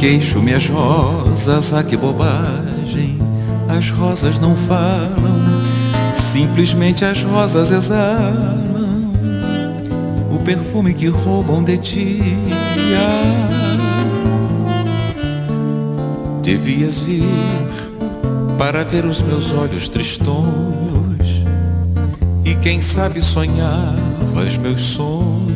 Queixo-me as rosas, ah que bobagem. As rosas não falam, simplesmente as rosas exalam o perfume que roubam de ti. Ah, devias vir para ver os meus olhos tristonhos e quem sabe sonhavas meus sonhos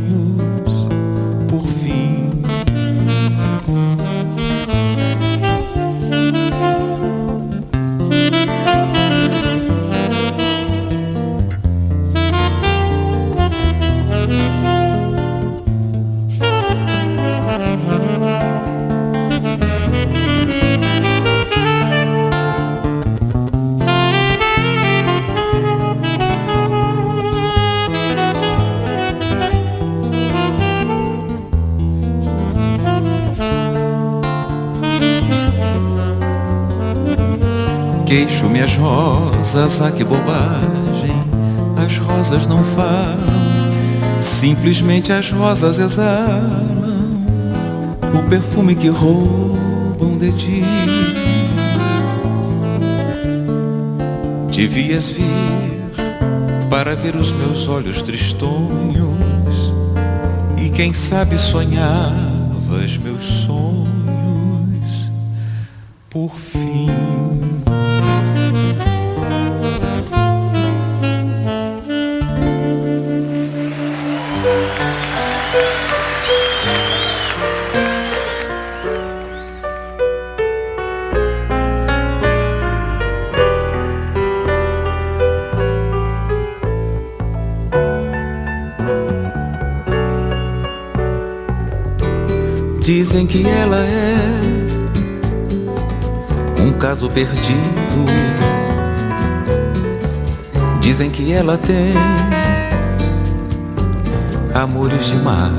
Queixo-me as rosas, ah que bobagem, as rosas não falam, simplesmente as rosas exalam o perfume que roubam de ti. Devias vir para ver os meus olhos tristonhos e quem sabe sonhavas meus sonhos por fim. Dizem que ela é um caso perdido. Dizem que ela tem amores demais.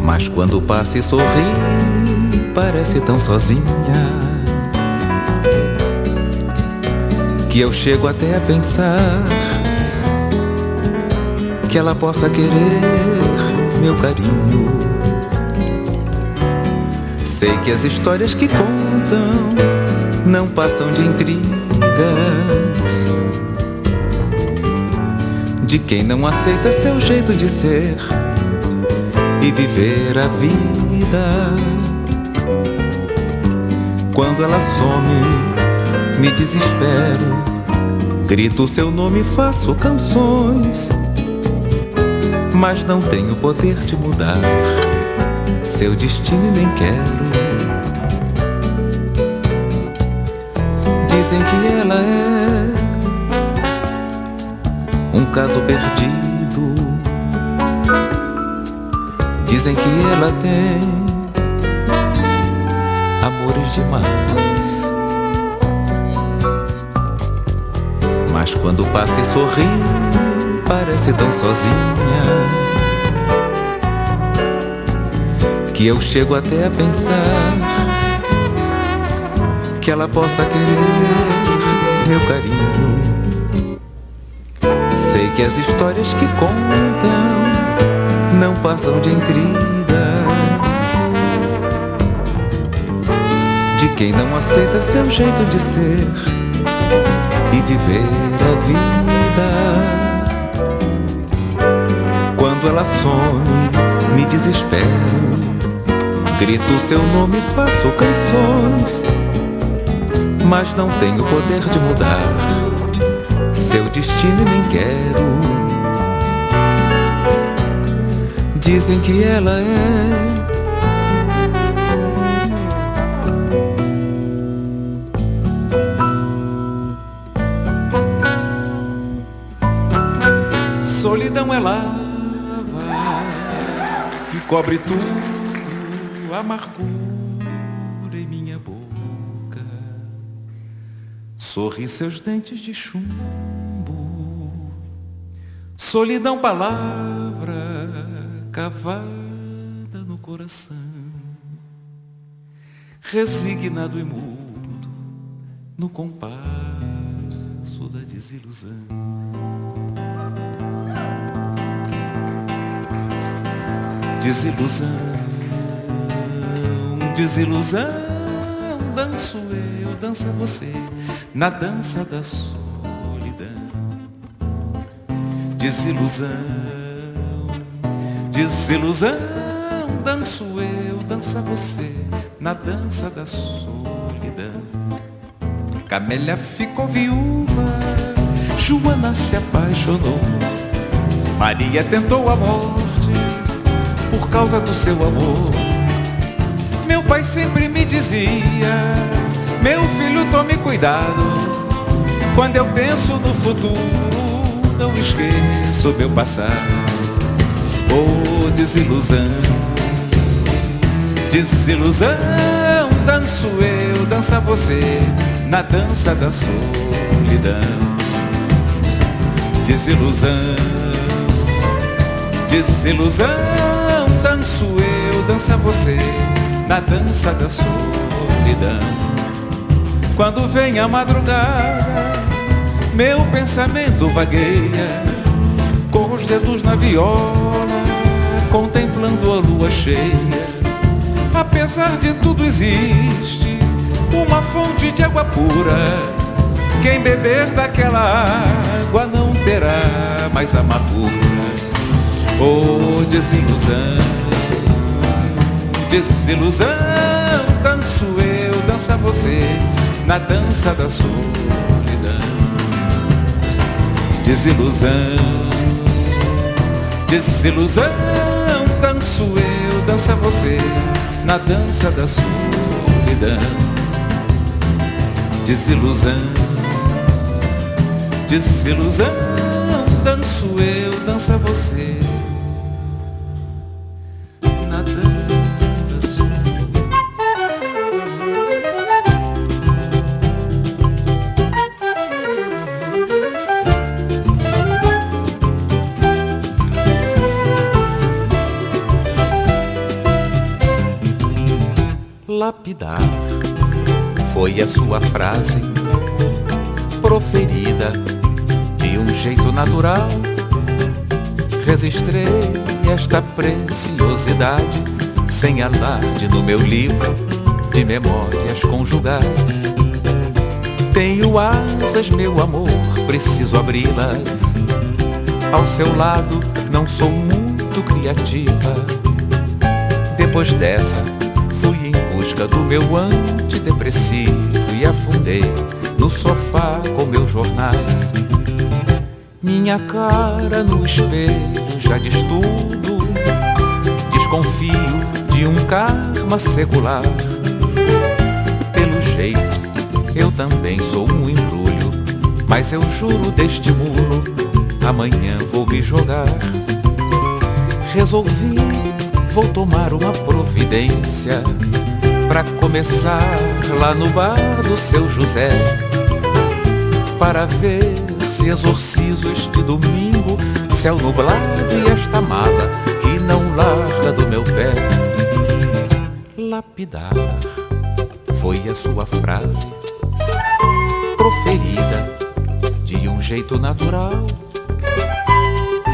Mas quando passa e sorri, parece tão sozinha. Que eu chego até a pensar que ela possa querer meu carinho. Sei que as histórias que contam não passam de intrigas de quem não aceita seu jeito de ser e viver a vida. Quando ela some, me desespero, grito seu nome faço canções mas não tenho poder de mudar seu destino e nem quero. Dizem que ela é um caso perdido. Dizem que ela tem amores demais. Mas quando passa e sorri, parece tão sozinha que eu chego até a pensar que ela possa querer meu carinho. Sei que as histórias que contam não passam de intrigas de quem não aceita seu jeito de ser e viver a vida. Quando ela some, me desespero Grito seu nome, faço canções, mas não tenho poder de mudar seu destino e nem quero. Dizem que ela é. Solidão é que cobre tudo amargura em minha boca. Sorri seus dentes de chumbo. Solidão, palavra cavada no coração. Resignado e mudo no compasso da desilusão. Desilusão, desilusão, danço eu, dança você, na dança da solidão. Desilusão, desilusão, danço eu, dança você, na dança da solidão. Camélia ficou viúva, Joana se apaixonou, Maria tentou a morte por causa do seu amor. Meu pai sempre me dizia: Meu filho, tome cuidado. Quando eu penso no futuro, não esqueço meu passado. Oh, desilusão, desilusão, danço eu, dança você, na dança da solidão. Desilusão, desilusão danço eu, dança você, na dança da solidão. Quando vem a madrugada, meu pensamento vagueia, com os dedos na viola, contemplando a lua cheia. Apesar de tudo existe uma fonte de água pura. Quem beber daquela água não terá mais amargura. Oh, desilusão, desilusão, danço eu, dança você, na dança da solidão. Desilusão, desilusão, danço eu, dança você, na dança da solidão. Desilusão, desilusão, danço eu, dança você. Lapidar. Foi a sua frase proferida de um jeito natural. Registrei esta preciosidade sem alarde no meu livro de memórias conjugais. Tenho asas, meu amor, preciso abri-las. Ao seu lado não sou muito criativa. Depois dessa, busca do meu antidepressivo e afundei no sofá com meus jornais. Minha cara no espelho já diz tudo. Desconfio de um karma secular. Pelo jeito, eu também sou um embrulho, mas eu juro deste muro, amanhã vou me jogar. Resolvi, vou tomar uma providência para começar lá no bar do seu José Para ver se exorcizo este domingo Céu nublado e esta mala que não larga do meu pé Lapidar. Foi a sua frase Proferida de um jeito natural.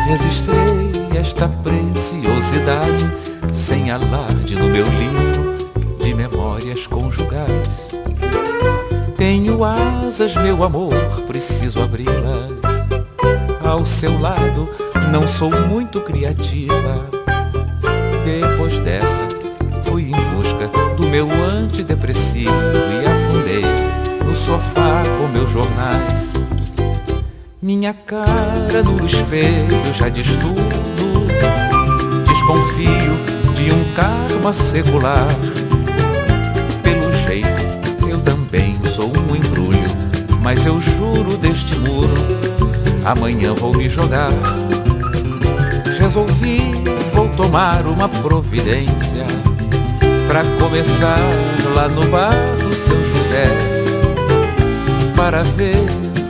Registrei esta preciosidade sem alarde no meu livro de memórias conjugais. Tenho asas, meu amor, preciso abri-las. Ao seu lado, não sou muito criativa. Depois dessa, fui em busca do meu antidepressivo e afundei no sofá com meus jornais. Minha cara no espelho já diz tudo. Desconfio de um karma secular sou um embrulho, mas eu juro deste muro, amanhã vou me jogar. Resolvi, vou tomar uma providência Pra começar lá no bar do seu José Para ver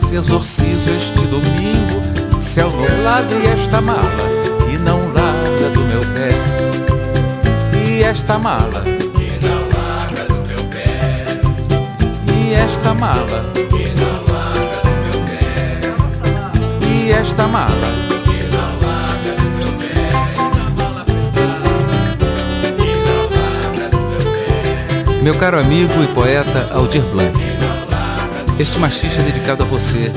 se exorcizo este domingo Céu nublado e esta mala Que não larga do meu pé E esta mala E esta mala Que do meu pé E esta mala Meu caro amigo e poeta Aldir Blanc, este machista é dedicado a você,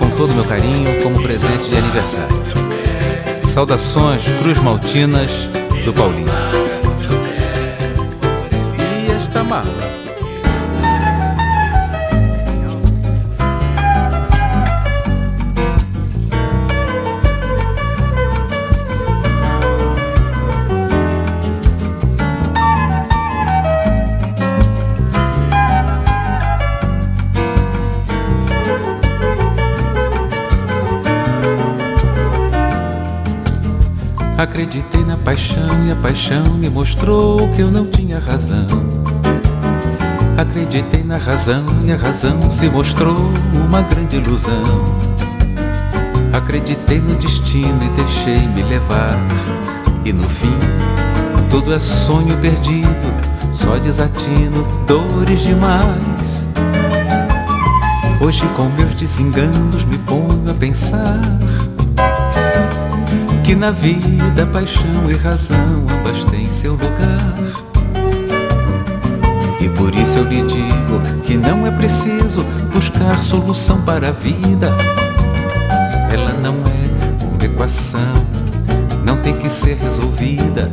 com todo o meu carinho, como presente de aniversário. Saudações Cruz Maltinas do Paulinho. Acreditei na paixão e a paixão me mostrou que eu não tinha razão. Acreditei na razão e a razão se mostrou uma grande ilusão. Acreditei no destino e deixei-me levar. E no fim, tudo é sonho perdido, só desatino, dores demais. Hoje, com meus desenganos, me ponho a pensar que na vida paixão e razão ambas têm seu lugar. E por isso eu lhe digo que não é preciso buscar solução para a vida. Ela não é uma equação, não tem que ser resolvida.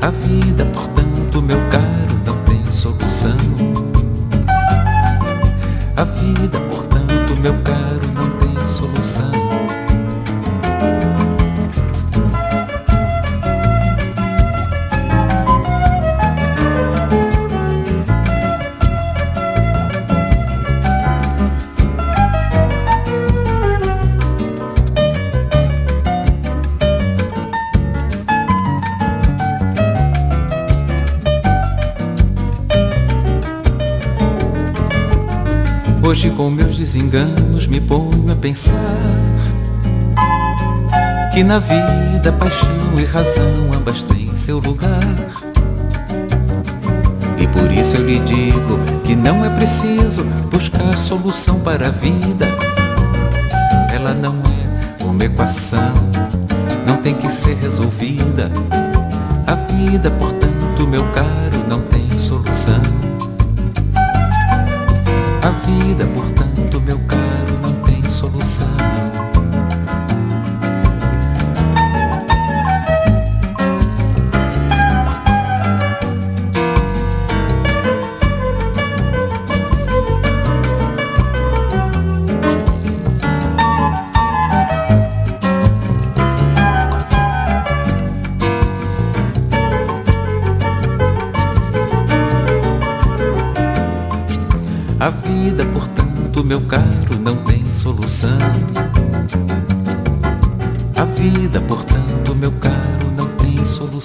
A vida, portanto, meu caro, não tem solução. A vida, portanto, meu caro, não tem solução. Hoje com meus desenganos me ponho a pensar Que na vida paixão e razão ambas têm seu lugar. E por isso eu lhe digo que não é preciso buscar solução para a vida. Ela não é uma equação, não tem que ser resolvida. A vida, portanto, meu caro, não tem solução a vida, portanto, meu caro,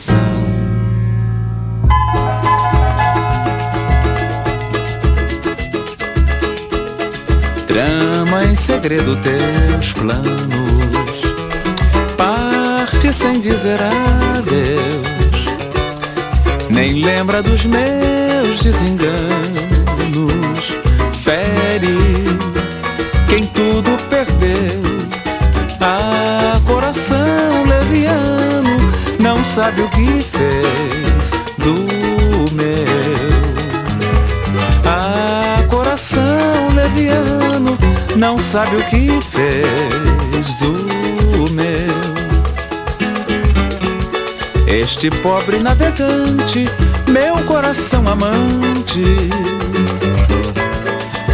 solução. Trama em segredo teus planos, parte sem dizer adeus, nem lembra dos meus desenganos fere quem tudo perdeu. Ah, coração leviano, sabe o que fez do meu. Ah, coração leviano, não sabe o que fez do meu. Este pobre navegante, meu coração amante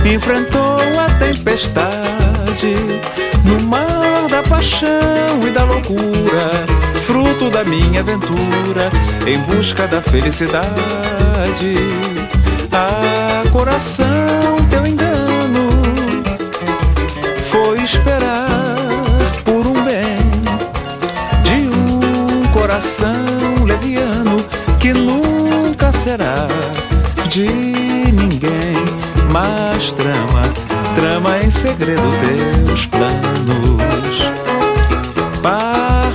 enfrentou a tempestade no mar paixão e da loucura, fruto da minha aventura em busca da felicidade. Ah, coração, teu engano foi esperar por um bem de um coração leviano que nunca será ninguém, mas trama, trama em segredo teus planos.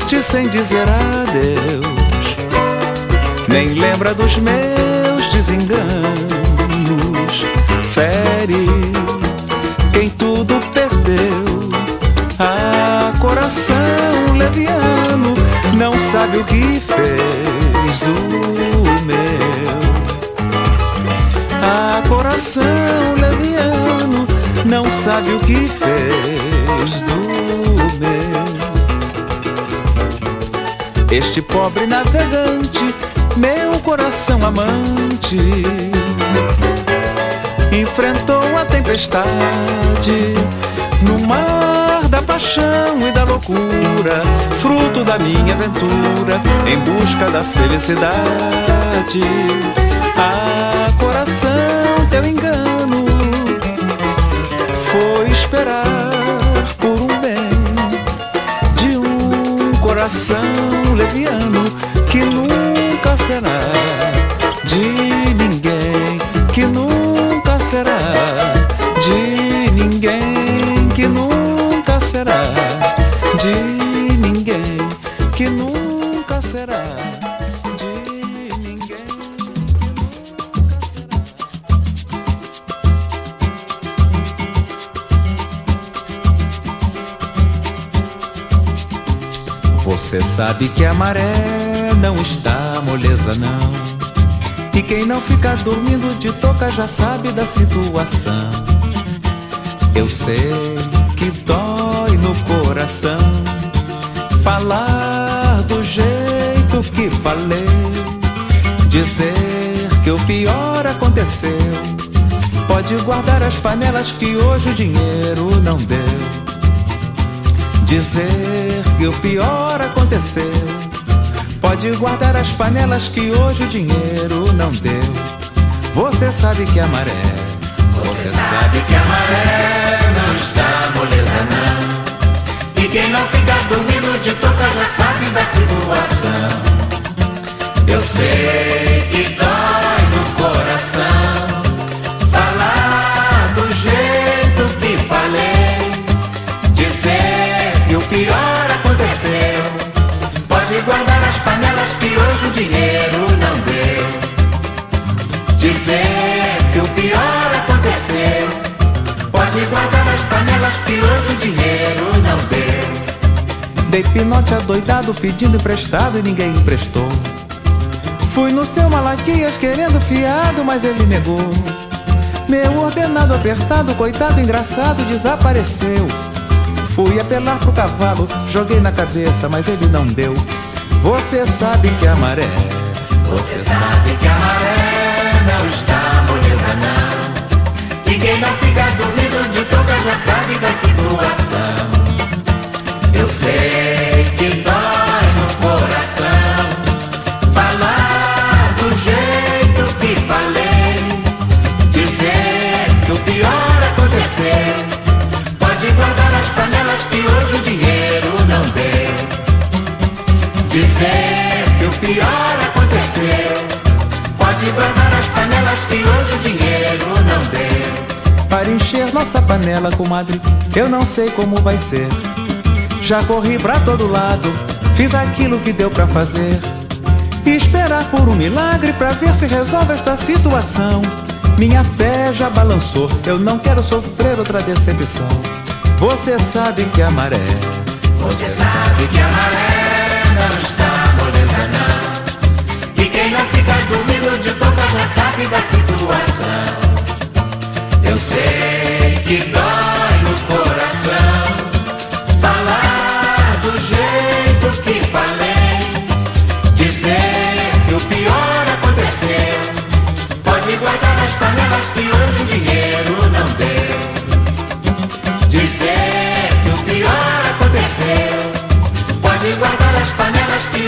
Sem dizer adeus, nem lembra dos meus desenganos. Fere quem tudo perdeu, a coração leviano não sabe o que fez do meu. A coração leviano não sabe o que fez do meu. Este pobre navegante, meu coração amante, enfrentou a tempestade no mar da paixão e da loucura, fruto da minha aventura em busca da felicidade. Ah, coração, teu engano foi esperar coração leviano que nunca será de ninguém, que nunca será de ninguém, que nunca será de ninguém, sabe que a maré não está moleza não. E quem não fica dormindo de toca já sabe da situação. Eu sei que dói no coração falar do jeito que falei, dizer que o pior aconteceu. Pode guardar as panelas que hoje o dinheiro não deu. Dizer que o pior aconteceu. Pode guardar as panelas que hoje o dinheiro não deu. Você sabe que a maré, você sabe que a maré não está moleza não. E quem não fica dormindo de toca já sabe da situação. Eu sei Dei pinote adoidado pedindo emprestado e ninguém emprestou. Fui no seu Malaquias querendo fiado, mas ele negou. Meu ordenado apertado, coitado engraçado, desapareceu. Fui apelar pro cavalo, joguei na cabeça, mas ele não deu. Você sabe que a maré, você sabe que a maré não está moleza não. E quem não fica dormindo de toca já sabe da situação. Nossa panela, comadre, eu não sei como vai ser. Já corri pra todo lado, fiz aquilo que deu pra fazer. E esperar por um milagre pra ver se resolve esta situação. Minha fé já balançou, eu não quero sofrer outra decepção. Você sabe que a maré, você sabe que a maré não está moleza não. E quem não fica dormindo de toca já sabe da situação. Eu sei que dói no coração falar do jeito que falei, dizer que o pior aconteceu. Pode guardar as panelas que hoje o dinheiro não deu. Dizer que o pior aconteceu. Pode guardar as panelas que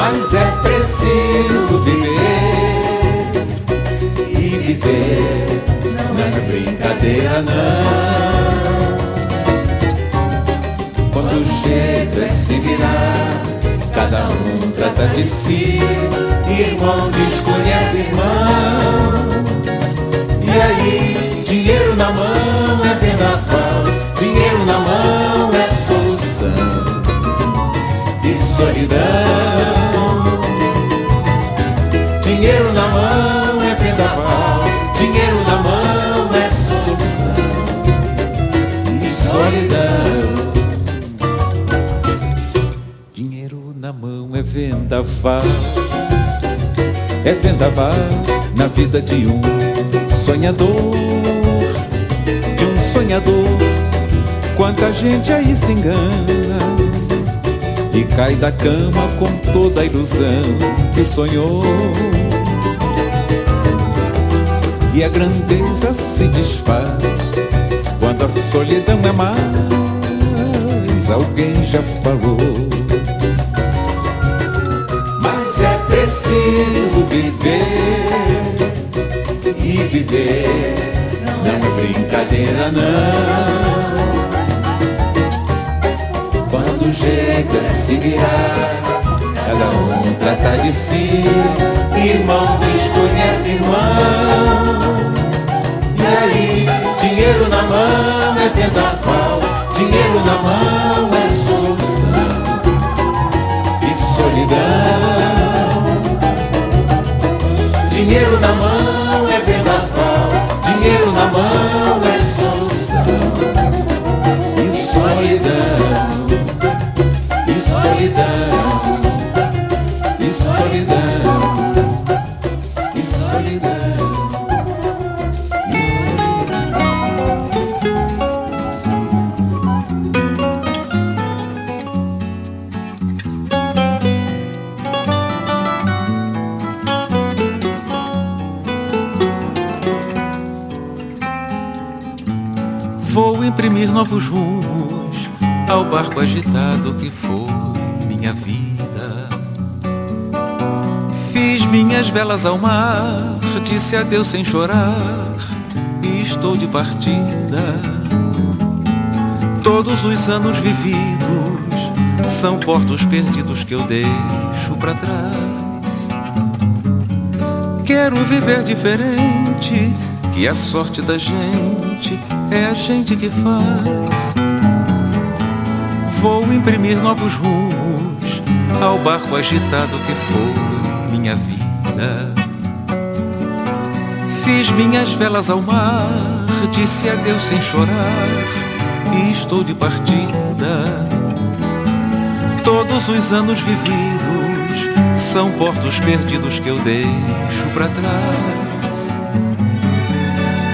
mas é preciso viver E viver. Não é brincadeira não. Quando o jeito é se virar Cada um trata de si. Irmão desconhece irmão. E aí, dinheiro na mão é vendaval. Dinheiro na mão é solução. E solidão Dinheiro na mão é vendaval, dinheiro na mão é solução e solidão. Dinheiro na mão é vendaval, é vendaval na vida de um sonhador, de um sonhador. Quanta gente aí se engana e cai da cama com toda a ilusão que sonhou e a grandeza se desfaz quando a solidão é mais. Alguém já falou, mas é preciso viver e viver não é brincadeira não. Quando jeito é se virar Cada um trata de si Irmão desconhece irmão E aí, dinheiro na mão é vendaval Dinheiro na mão é solução E solidão. Dinheiro na mão agitado que foi minha vida. Fiz minhas velas ao mar, disse adeus sem chorar e estou de partida. Todos os anos vividos são portos perdidos que eu deixo para trás. Quero viver diferente, que a sorte da gente é a gente que faz. Vou imprimir novos rumos ao barco agitado que foi minha vida. Fiz minhas velas ao mar, disse adeus sem chorar e estou de partida. Todos os anos vividos são portos perdidos que eu deixo para trás.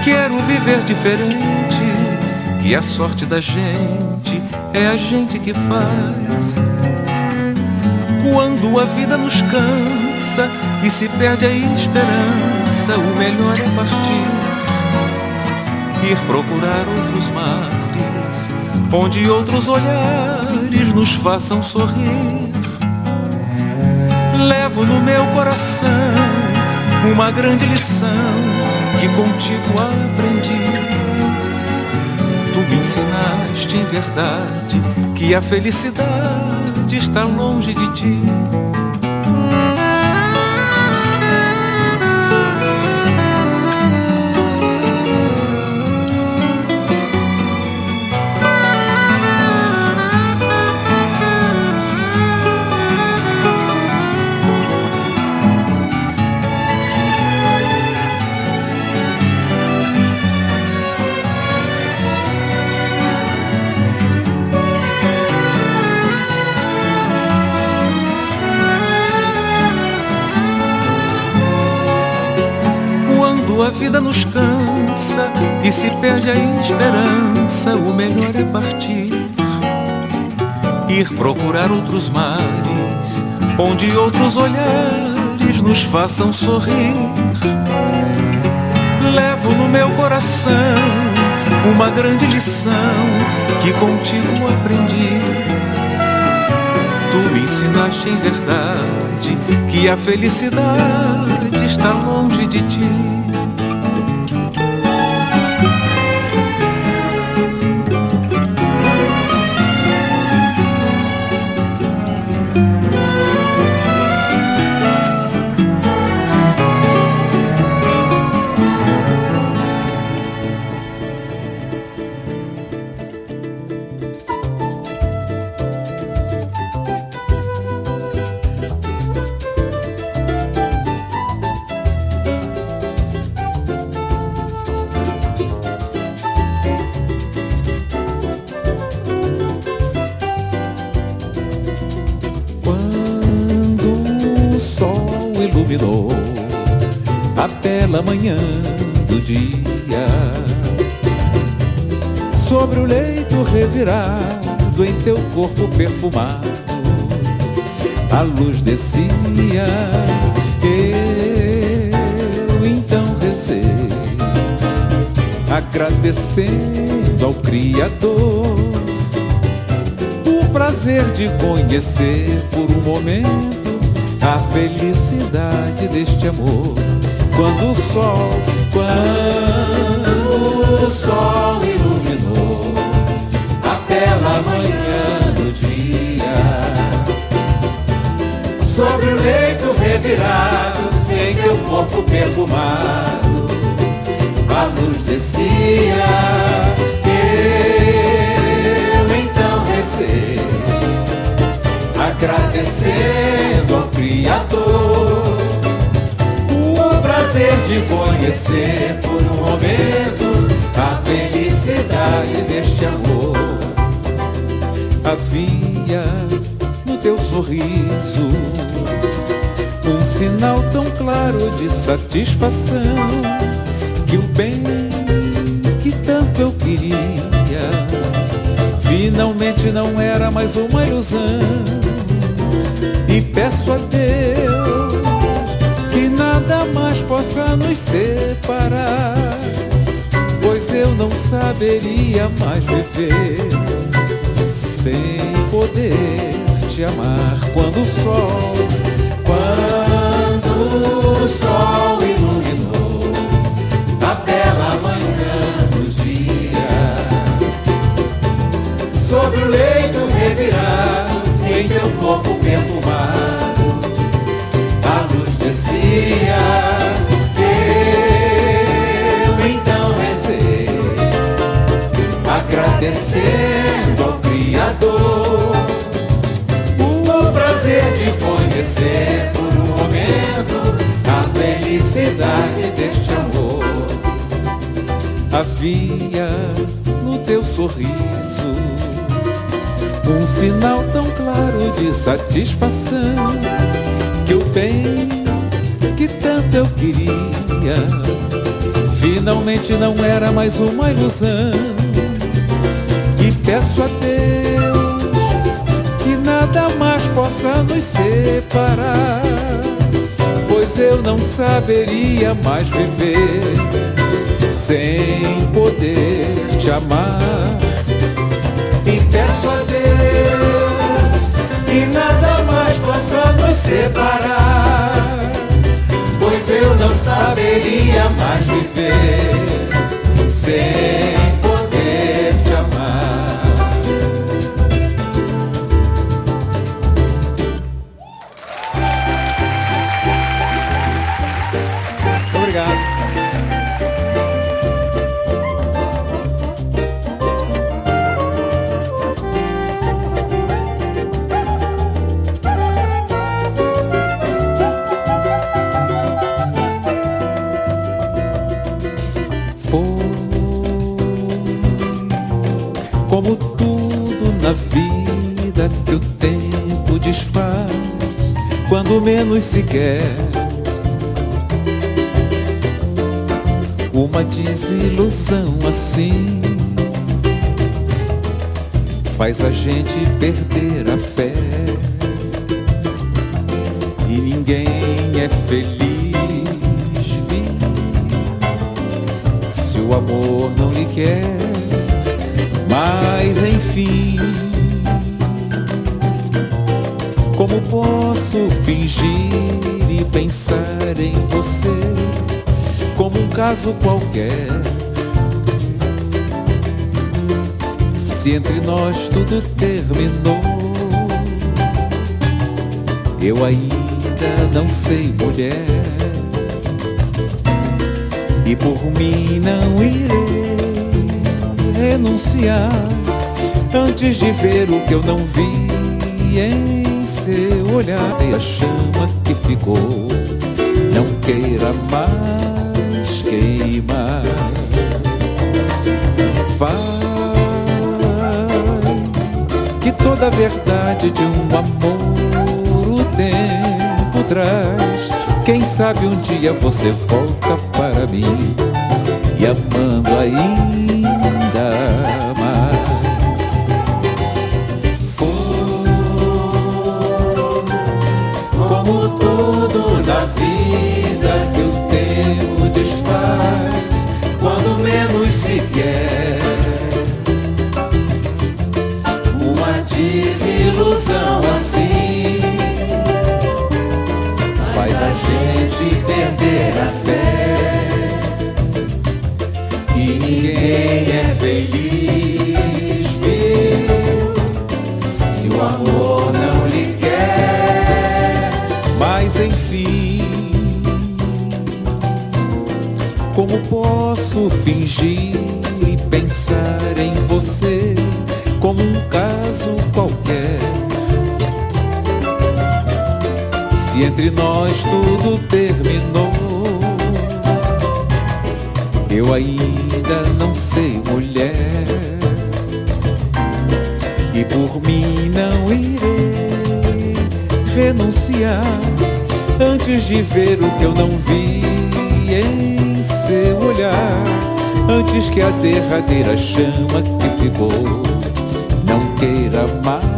Quero viver diferente e a sorte da gente é a gente que faz. Quando a vida nos cansa e se perde a esperança, o melhor é partir, ir procurar outros mares, onde outros olhares nos façam sorrir. Levo no meu coração uma grande lição que contigo aprendi me ensinaste em verdade que a felicidade está longe de ti. Se perde a esperança, o melhor é partir. Ir procurar outros mares, onde outros olhares nos façam sorrir. Levo no meu coração uma grande lição que contigo aprendi. Tu me ensinaste em verdade que a felicidade está longe de ti. A luz descia. Eu então rezei, agradecendo ao Criador o prazer de conhecer por um momento a felicidade deste amor quando o sol, quando o sol sobre o leito revirado em teu corpo perfumado, a luz descia. Eu então rezei, agradecendo ao Criador prazer de conhecer por um momento a felicidade deste amor. Havia no teu sorriso sinal tão claro de satisfação que o bem que tanto eu queria finalmente não era mais uma ilusão. E peço a Deus nada mais possa nos separar, pois eu não saberia mais viver sem poder te amar quando o sol, quando o sol iluminou a bela manhã do dia, sobre o leito revirado em teu corpo perfumado eu então rezei, agradecendo ao Criador o prazer de conhecer por um momento a felicidade deste amor. Havia no teu sorriso um sinal tão claro de satisfação que o bem que tanto eu queria. Finalmente não era mais uma ilusão. E peço a Deus que nada mais possa nos separar, eu não saberia mais viver sem poder te amar. E peço a Deus que nada mais possa nos separar pois eu não saberia mais viver sem menos se quer. uma desilusão assim faz a gente perder a fé. E ninguém é feliz, se o amor não lhe quer. Mas enfim, posso fingir e pensar em você? como um caso qualquer. Se entre nós tudo terminou, eu ainda não sei, mulher. E por mim não irei renunciar antes de ver o que eu não vi seu olhar. E a chama que ficou, não queira mais queima. Vai que toda a verdade de um amor o tempo traz. Quem sabe um dia você volta para mim e amando ainda desilusão assim faz a gente perder a fé. E ninguém é feliz, viu? Se o amor não lhe quer. Mas enfim, como posso fingir entre nós tudo terminou, eu ainda não sei, mulher. E por mim não irei renunciar antes de ver o que eu não vi em seu olhar. Antes que a derradeira chama que ficou não queira mais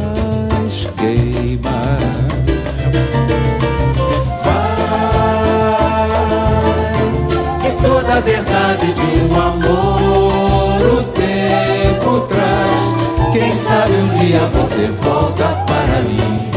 a verdade de um amor o tempo traz. Quem sabe um dia você volta para mim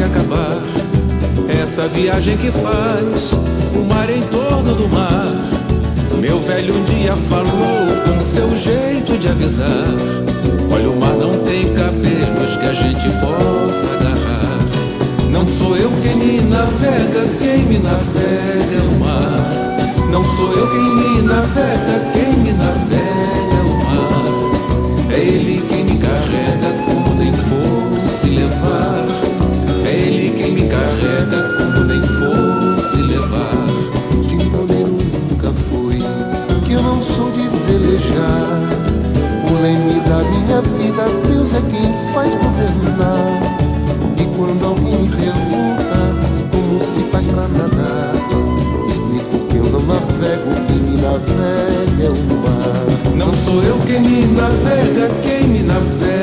se acabar. Essa viagem que faz o mar em torno do mar. Meu velho um dia falou com seu jeito de avisar. Olha, o mar não tem cabelos que a gente possa agarrar. Não sou eu quem me navega, quem me navega é o mar. Não sou eu quem me navega, quem me navega é o mar. É ele quem me carrega quando em for. carrega como nem fosse levar. De maneiro nunca foi que eu não sou de velejar. O leme da minha vida, Deus é quem faz governar. E quando alguém me pergunta como se faz pra nadar, explico que eu não navego, quem me navega é o mar. Não sou eu quem me navega, quem me navega.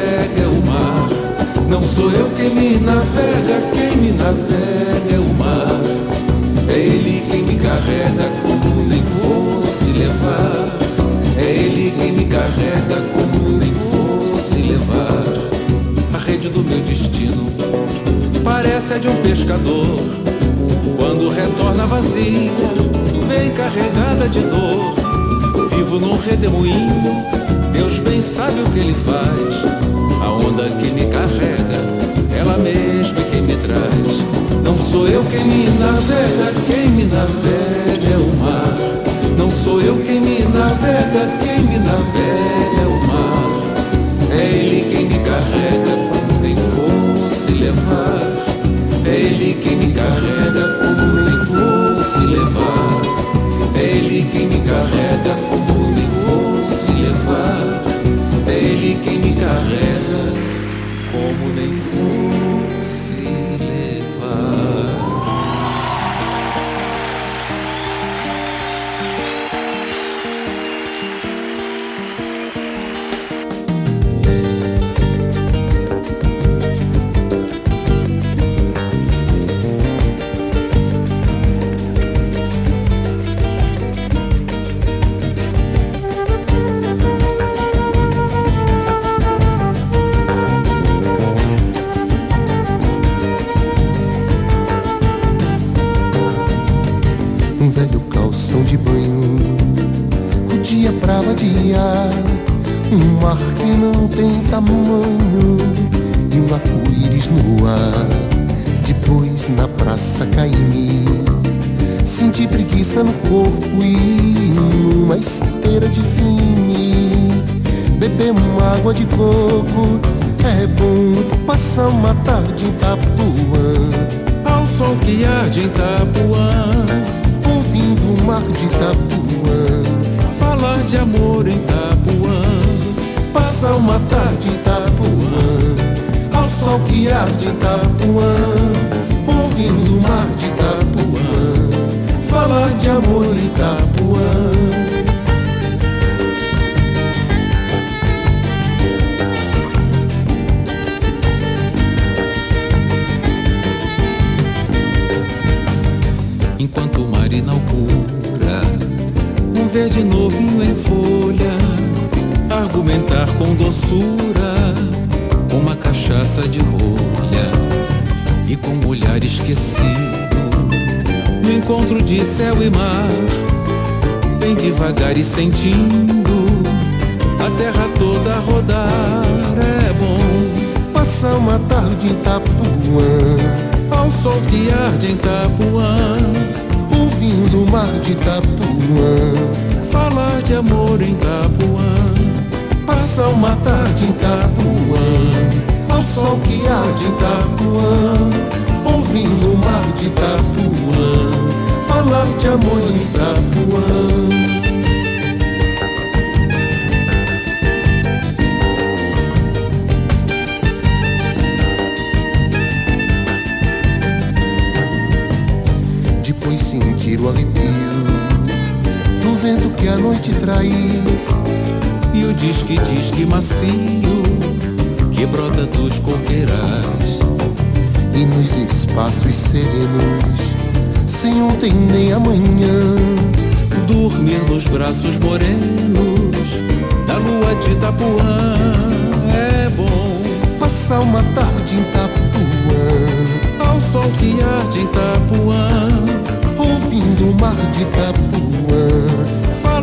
Não sou eu quem me navega, quem me navega é o mar. É ele quem me carrega como nem fosse levar. É ele quem me carrega como nem fosse levar. A rede do meu destino parece a de um pescador. Quando retorna vazia, vem carregada de dor. Vivo num redemoinho, Deus bem sabe o que ele faz onda que me carrega, ela mesma quem me traz. Não sou eu quem me navega, quem me navega é o mar. Não sou eu quem me navega, quem me navega é o mar. É ele quem me carrega como nem vou se levar. É ele quem me carrega como nem vou se levar. É ele quem me carrega como nem vou se levar. É ele quem me carrega como nem fui. Passar uma tarde em Itapuã, ao sol que arde em Itapuã, ouvindo o mar de Itapuã. falar de amor em Itapuã. Passar uma tarde em Itapuã, ao sol que arde em Itapuã, ouvindo o mar de Itapuã, falar de amor em Itapuã. Que a noite traz E o disque disque macio que brota dos coqueirais. E nos espaços serenos, sem ontem nem amanhã, Dormir nos braços morenos da lua de Itapuã. É bom passar uma tarde em Itapuã, ao sol que arde em Itapuã. ouvindo o mar de Itapuã,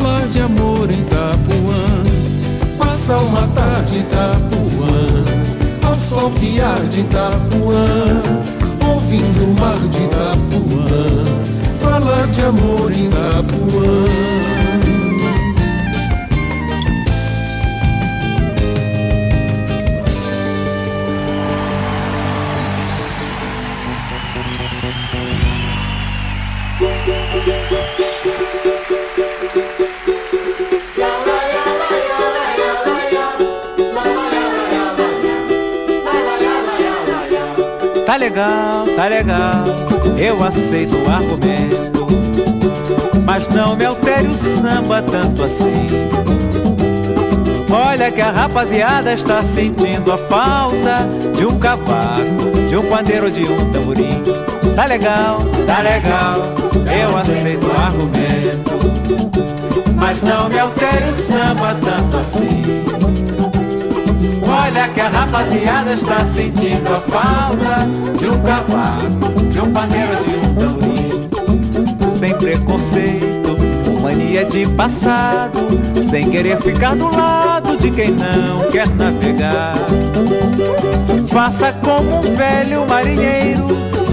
Falar de amor em Itapuã. passar uma tarde em Itapuã, ao sol que arde em Itapuã, ouvindo o mar de Itapuã, falar de amor em Itapuã. Tá legal, tá legal, eu aceito o argumento. Mas não me altere o samba tanto assim. Olha que a rapaziada está sentindo a falta de um cavaco, de um pandeiro, de um tamborim. Tá legal, tá legal, eu aceito o argumento. Mas não me altere o samba tanto assim. Olha que a rapaziada está sentindo a falta de um cavaco, de um pandeiro, de um tamborim. Sem preconceito, ou mania de passado, sem querer ficar do lado de quem não quer navegar. Faça como um velho marinheiro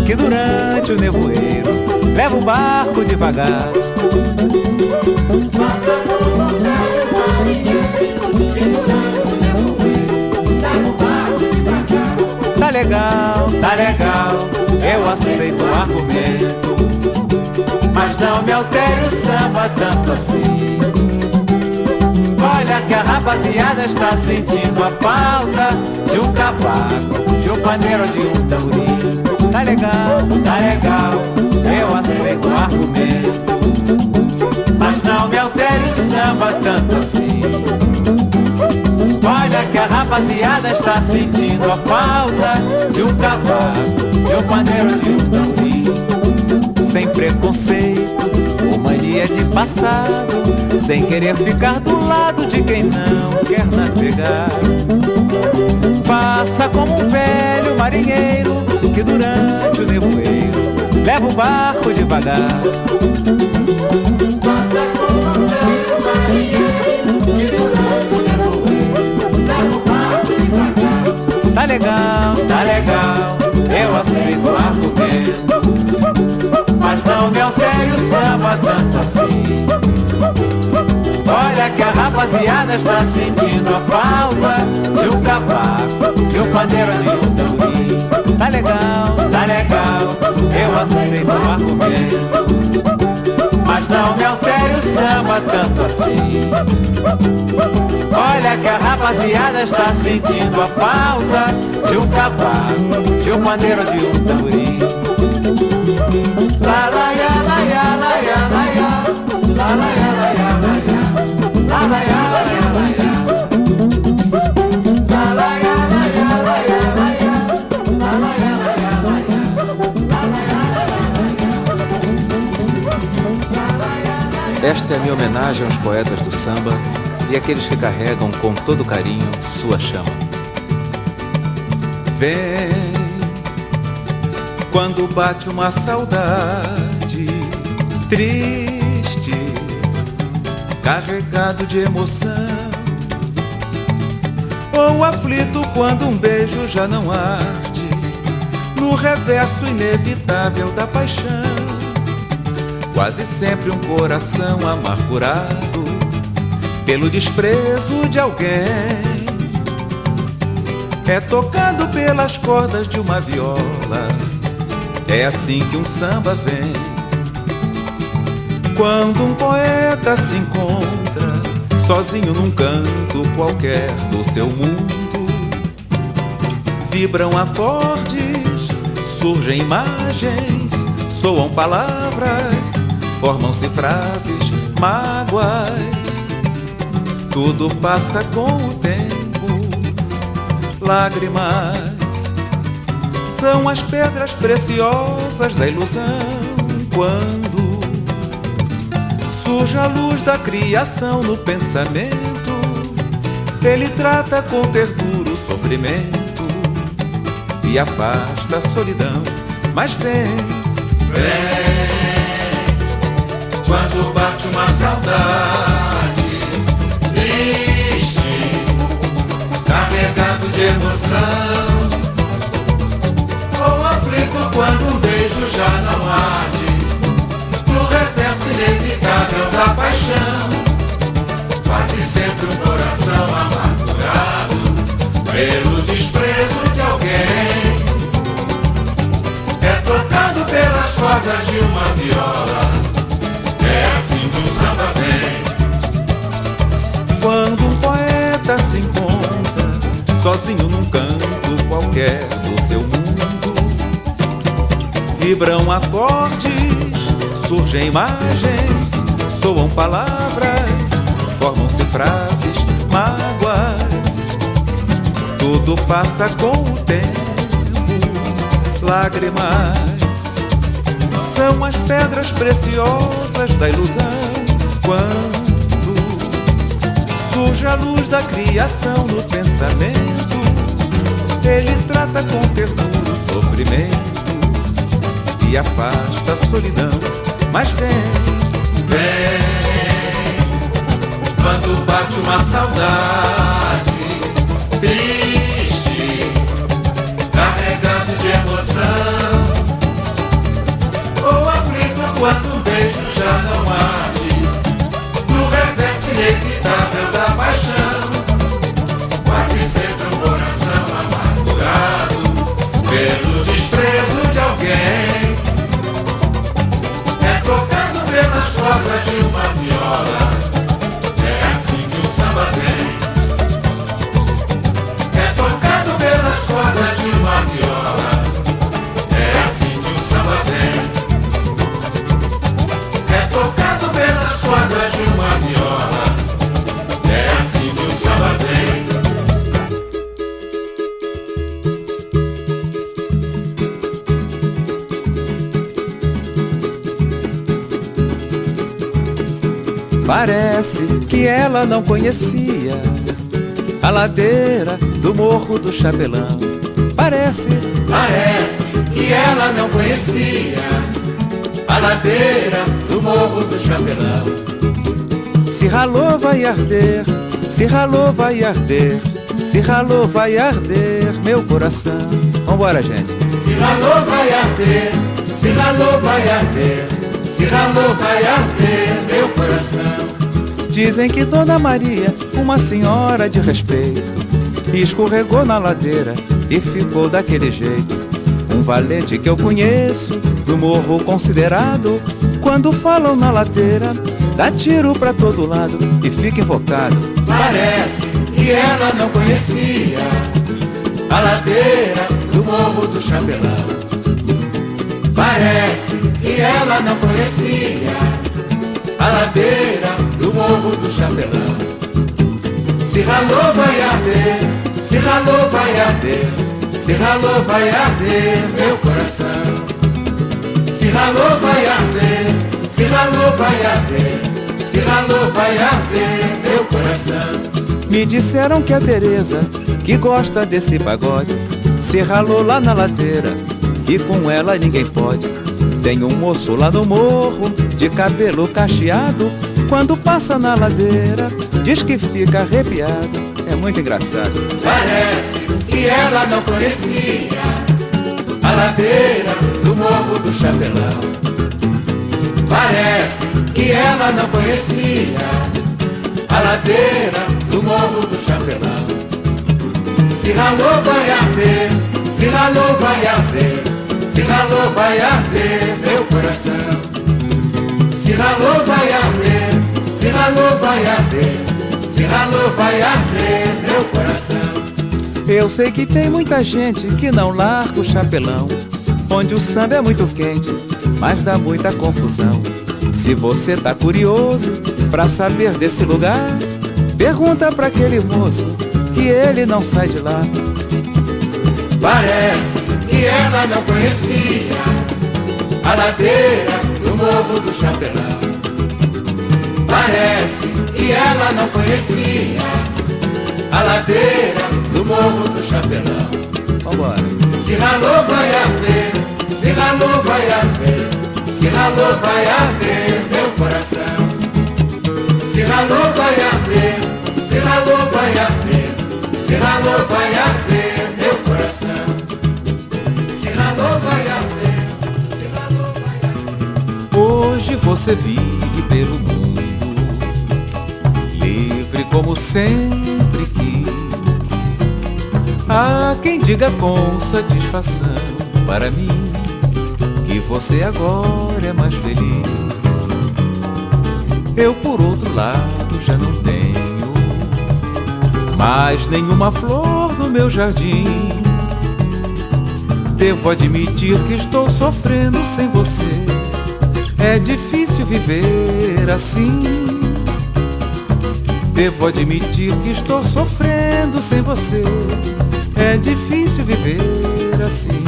que durante o nevoeiro leva o barco devagar. Faça como um velho marinheiro que durante legal, tá legal, eu aceito o argumento. Mas não me altere o samba tanto assim. Olha que a rapaziada está sentindo a falta de um cavaco, de um pandeiro, de um tamborim. Tá legal, tá legal, eu aceito o argumento. Mas não me altere o samba tanto assim. A rapaziada está sentindo a falta de um cavaco, de um pandeiro, de um tamborim. Sem preconceito ou mania de passado, sem querer ficar do lado de quem não quer navegar. Faça como um velho marinheiro que durante o nevoeiro leva o barco devagar. Faça como um velho marinheiro legal, tá legal, eu aceito o argumento. Mas não me altere o samba tanto assim. Olha que a rapaziada está sentindo a falta de um cavaco, de um pandeiro, de um. Tá legal, tá legal, eu aceito o argumento. Mas não me altere o samba tanto assim. Olha que a rapaziada está sentindo a falta de um cavaco, de um maneiro, de um tamborim. La ya la ya la ya la ya, la ya Esta é a minha homenagem aos poetas do samba e àqueles que carregam com todo carinho sua chama. Vem quando bate uma saudade triste, carregado de emoção, ou aflito quando um beijo já não arde, no reverso inevitável da paixão quase sempre um coração amargurado pelo desprezo de alguém. É tocado pelas cordas de uma viola, é assim que um samba vem. Quando um poeta se encontra sozinho num canto qualquer do seu mundo, vibram acordes, surgem imagens, soam palavras, formam-se frases, mágoas. Tudo passa com o tempo, lágrimas são as pedras preciosas da ilusão. Quando surge a luz da criação no pensamento, ele trata com ternura o sofrimento e afasta a solidão. Mas vem, Quando bate uma saudade triste, carregado de emoção. Ou aflito quando um beijo já não arde, no reverso inevitável da paixão. Quase sempre um coração amargurado pelo desprezo de alguém. É tocado pelas cordas de uma viola. Vem. quando um poeta se encontra sozinho num canto qualquer do seu mundo, vibram acordes, surgem imagens, soam palavras, formam-se frases, mágoas. Tudo passa com o tempo, lágrimas são as pedras preciosas da ilusão. Quando surge a luz da criação no pensamento, ele trata com ternura o sofrimento e afasta a solidão. Mas vem, Quando bate uma saudade triste, carregado de emoção. Ou aflito quando um beijo já não arde, ela não conhecia a ladeira do Morro do Chapelão. Parece, Parece que ela não conhecia a ladeira do Morro do Chapelão. se ralou vai arder, se ralou vai arder, se ralou vai arder meu coração. Vambora, gente. Se ralou vai arder, se ralou vai arder, se ralou vai arder meu coração. Dizem que Dona Maria, uma senhora de respeito, escorregou na ladeira e ficou daquele jeito. Um valente que eu conheço, do morro considerado, Quando falam na ladeira, dá tiro pra todo lado e fica invocado. Parece que ela não conhecia a ladeira do Morro do Chapelão. Parece que ela não conhecia a ladeira do Morro do Chapelão. Se ralou vai arder, se ralou vai arder, se ralou vai arder meu coração. Se ralou vai arder, se ralou vai arder, se ralou vai arder meu coração. Me disseram que a Teresa, que gosta desse pagode, se ralou lá na ladeira e com ela ninguém pode. Tem um moço lá no morro, de cabelo cacheado, quando passa na ladeira, diz que fica arrepiado. É muito engraçado. Parece que ela não conhecia a ladeira do Morro do Chapelão. Parece que ela não conhecia a ladeira do Morro do Chapelão. Se ralou vai arder, se ralou vai arder, se ralou vai arder meu coração. Se ralou vai arder, se ralou vai arder, se ralou vai arder meu coração. Eu sei que tem muita gente que não larga o chapelão, onde o samba é muito quente, mas dá muita confusão. Se você tá curioso pra saber desse lugar, pergunta pra aquele moço que ele não sai de lá. Parece que ela não conhecia a ladeira do Morro do Chapelão. Parece que ela não conhecia a ladeira do Morro do Chapelão. Vambora. Se ralou vai arder, se ralou vai arder, se ralou vai arder meu coração. Se ralou vai arder, se ralou vai arder, se ralou vai arder meu coração. Se ralou vai arder, se ralou vai arder. Hoje você vive pelo mundo, como sempre quis. Há quem diga com satisfação para mim que você agora é mais feliz. Eu, por outro lado, já não tenho mais nenhuma flor no meu jardim. Devo admitir que estou sofrendo sem você. É difícil viver assim. Devo admitir que estou sofrendo sem você. É difícil viver assim.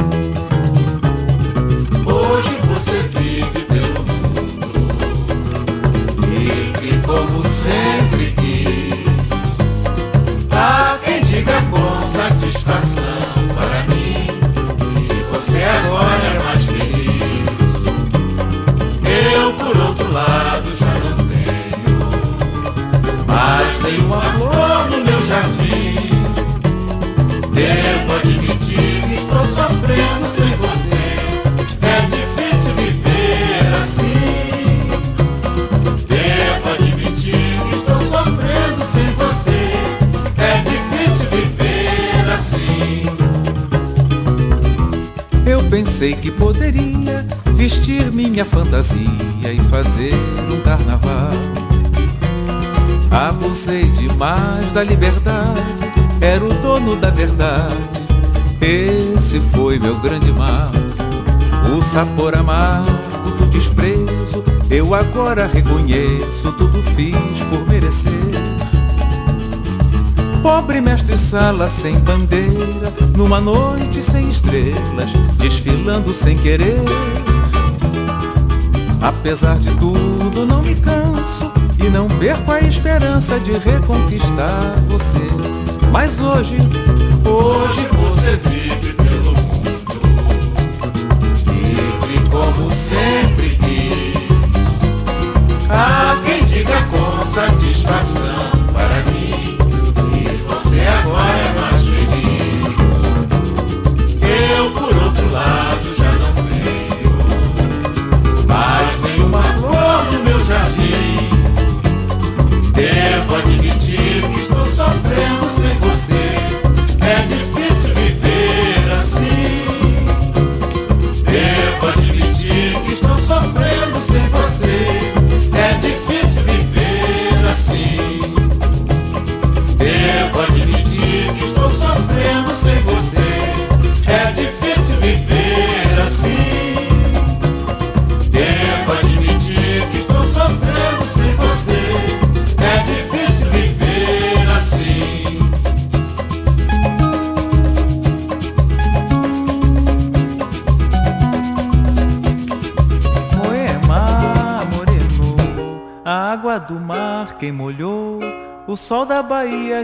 Hoje você vive pelo mundo, livre como sempre mais nenhuma flor no meu jardim. Devo admitir que estou sofrendo sem você. É difícil viver assim. Devo admitir que estou sofrendo sem você. É difícil viver assim. Eu pensei que poderia vestir minha fantasia e fazer um carnaval. Abusei demais da liberdade, era o dono da verdade. Esse foi meu grande mal. O sabor amargo do desprezo, eu agora reconheço, tudo fiz por merecer. Pobre mestre sala sem bandeira, numa noite sem estrelas, desfilando sem querer. Apesar de tudo, não me canso e não perco a esperança de reconquistar você. Mas hoje,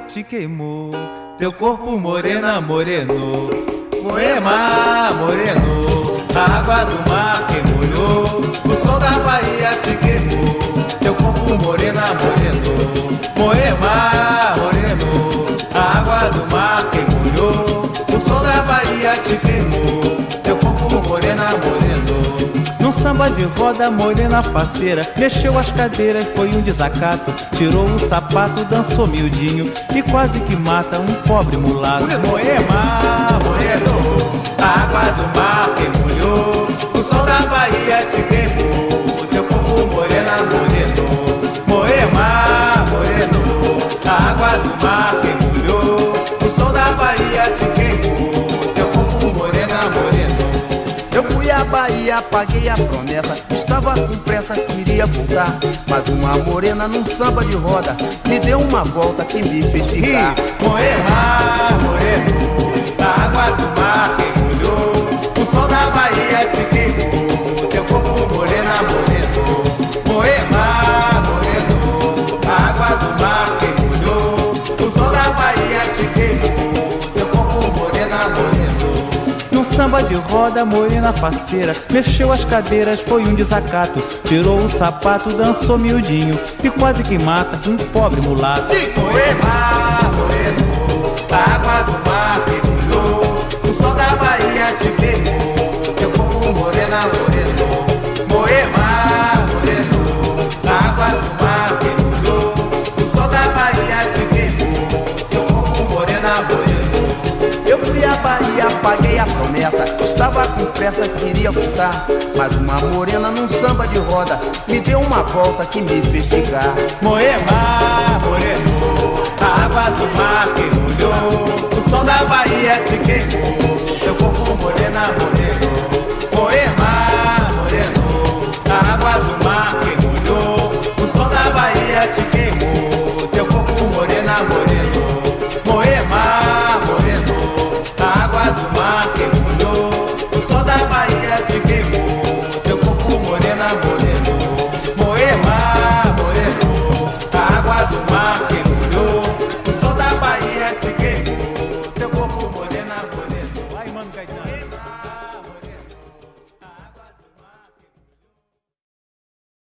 te queimou, teu corpo morena morenou. Moema, moreno, a água do mar quem molhou, o sol da Bahia te queimou, teu corpo morena morenou. Moema, moreno, a água do mar quem molhou, samba de roda, morena faceira Mexeu as cadeiras, foi um desacato. Tirou o sapato, dançou miudinho E quase que mata um pobre mulato. Moema, moreno A água do mar molhou O sol da Bahia te queimou Teu corpo morena, moreno fui à Bahia, paguei a promessa. Estava com pressa, queria voltar. Mas uma morena num samba de roda me deu uma volta que me fez ficar. Moema, moreno, a água do mar de roda, morena faceira. Mexeu as cadeiras, foi um desacato. Tirou o sapato, dançou miudinho. E quase que mata um pobre mulato. Água do pressa Estava com pressa, queria voltar. Mas uma morena num samba de roda Me deu uma volta que me fez ficar. Moema, moreno A água do mar que molhou. O som da Bahia te queimou. Teu corpo morena, moreno. Moema, moreno A água do mar